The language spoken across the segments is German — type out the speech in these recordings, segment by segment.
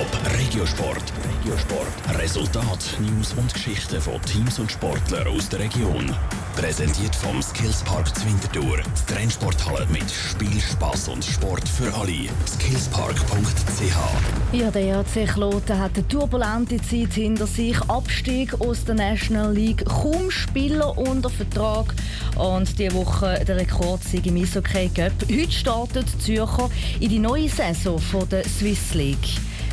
Top Regiosport. Regiosport. Resultat, News und Geschichten von Teams und Sportlern aus der Region. Präsentiert vom Skillspark Zwintertour. Die Trennsporthalle mit Spiel, Spass und Sport für alle. Skillspark.ch Ja, der ERC Kloten hat eine turbulente Zeit hinter sich. Abstieg aus der National League, kaum Spieler unter Vertrag und diese Woche der Rekordsieg im Eishockey Cup. Heute startet Zürcher in die neue Saison der Swiss League.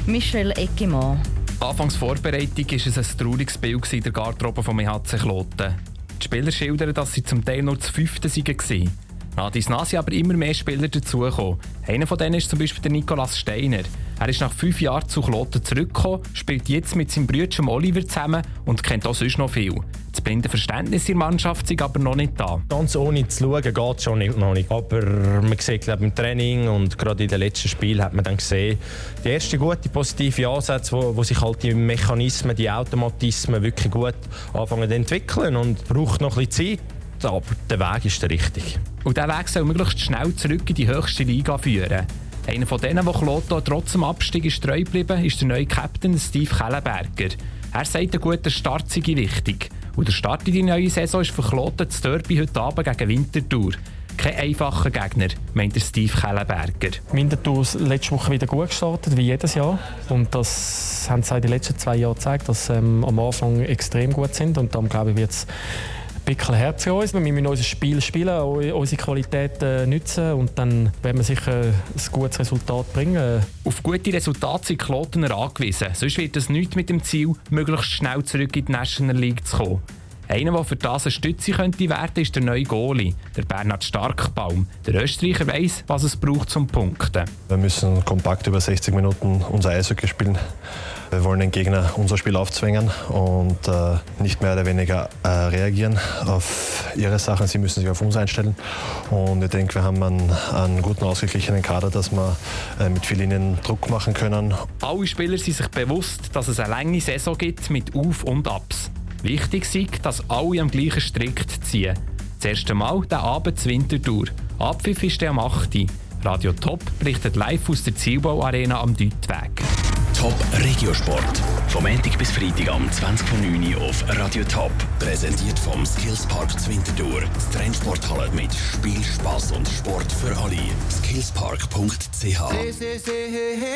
Michel Eckemann. Anfangs Vorbereitung war es ein trauriges Bild der Garderobe vom EHC Kloten. Die Spieler schildern, dass sie zum Teil nur zu fünften waren. Nach dies sind aber immer mehr Spieler dazugekommen. Einer von denen ist zum Beispiel der Nikolaus Steiner. Er ist nach fünf Jahren zu Kloten zurückgekommen, spielt jetzt mit seinem Bruder Oliver zusammen und kennt auch sonst noch viel. Das blinde Verständnis in der Mannschaft ist aber noch nicht da. Ganz ohne zu schauen geht es schon nicht, noch nicht. Aber man sieht glaube im Training und gerade in den letzten Spielen hat man dann gesehen, die ersten guten positive Ansätze, wo, wo sich halt die Mechanismen, die Automatismen wirklich gut anfangen zu entwickeln und braucht noch ein bisschen Zeit, aber der Weg ist der richtige. Und dieser Weg soll möglichst schnell zurück in die höchste Liga führen. Einer von denen, der Kloto trotz dem Abstieg ist treu geblieben ist der neue Captain Steve Kellenberger. Er sagt, ein guter Start sei wichtig. Und der Start in die neue Saison ist für Kloten das Derby heute Abend gegen Winterthur. Kein einfacher Gegner, meint der Steve Kellenberger. Winterthur ist letzte Woche wieder gut gestartet, wie jedes Jahr. Und das haben sie in den letzten zwei Jahren gezeigt, dass sie ähm, am Anfang extrem gut sind. Und darum glaube ich, wird es bisschen Herz für uns. Wir müssen unser Spiel spielen, unsere Qualität äh, nutzen und dann werden wir sicher ein gutes Resultat bringen. Auf gute Resultate sind Klotener angewiesen. Sonst wird es nichts mit dem Ziel, möglichst schnell zurück in die National League zu kommen. Einer, der für das eine Stütze könnte werden, ist der neue Goalie, der Bernhard Starkbaum. Der Österreicher weiß, was es braucht zum Punkten. Wir müssen kompakt über 60 Minuten unser Eishockey spielen. Wir wollen den Gegner unser Spiel aufzwingen und äh, nicht mehr oder weniger äh, reagieren auf ihre Sachen. Sie müssen sich auf uns einstellen. Und ich denke, wir haben einen, einen guten, ausgeglichenen Kader, dass wir äh, mit vielen Linien Druck machen können. Alle Spieler sind sich bewusst, dass es eine lange Saison gibt mit Auf- und Abs. Wichtig ist, dass alle am gleichen Strick ziehen. Das erste Mal der Abend zur Wintertour. Abpfiff ist der am 8. Radio Top berichtet live aus der Zielbauarena am Deutweg. Top Regiosport. Vom Montag bis Freitag am 20.09 Uhr auf Radio Top. Präsentiert vom Skillspark Zwintertour. Das Trennsporthalle mit Spiel, Spass und Sport für alle. Skillspark.ch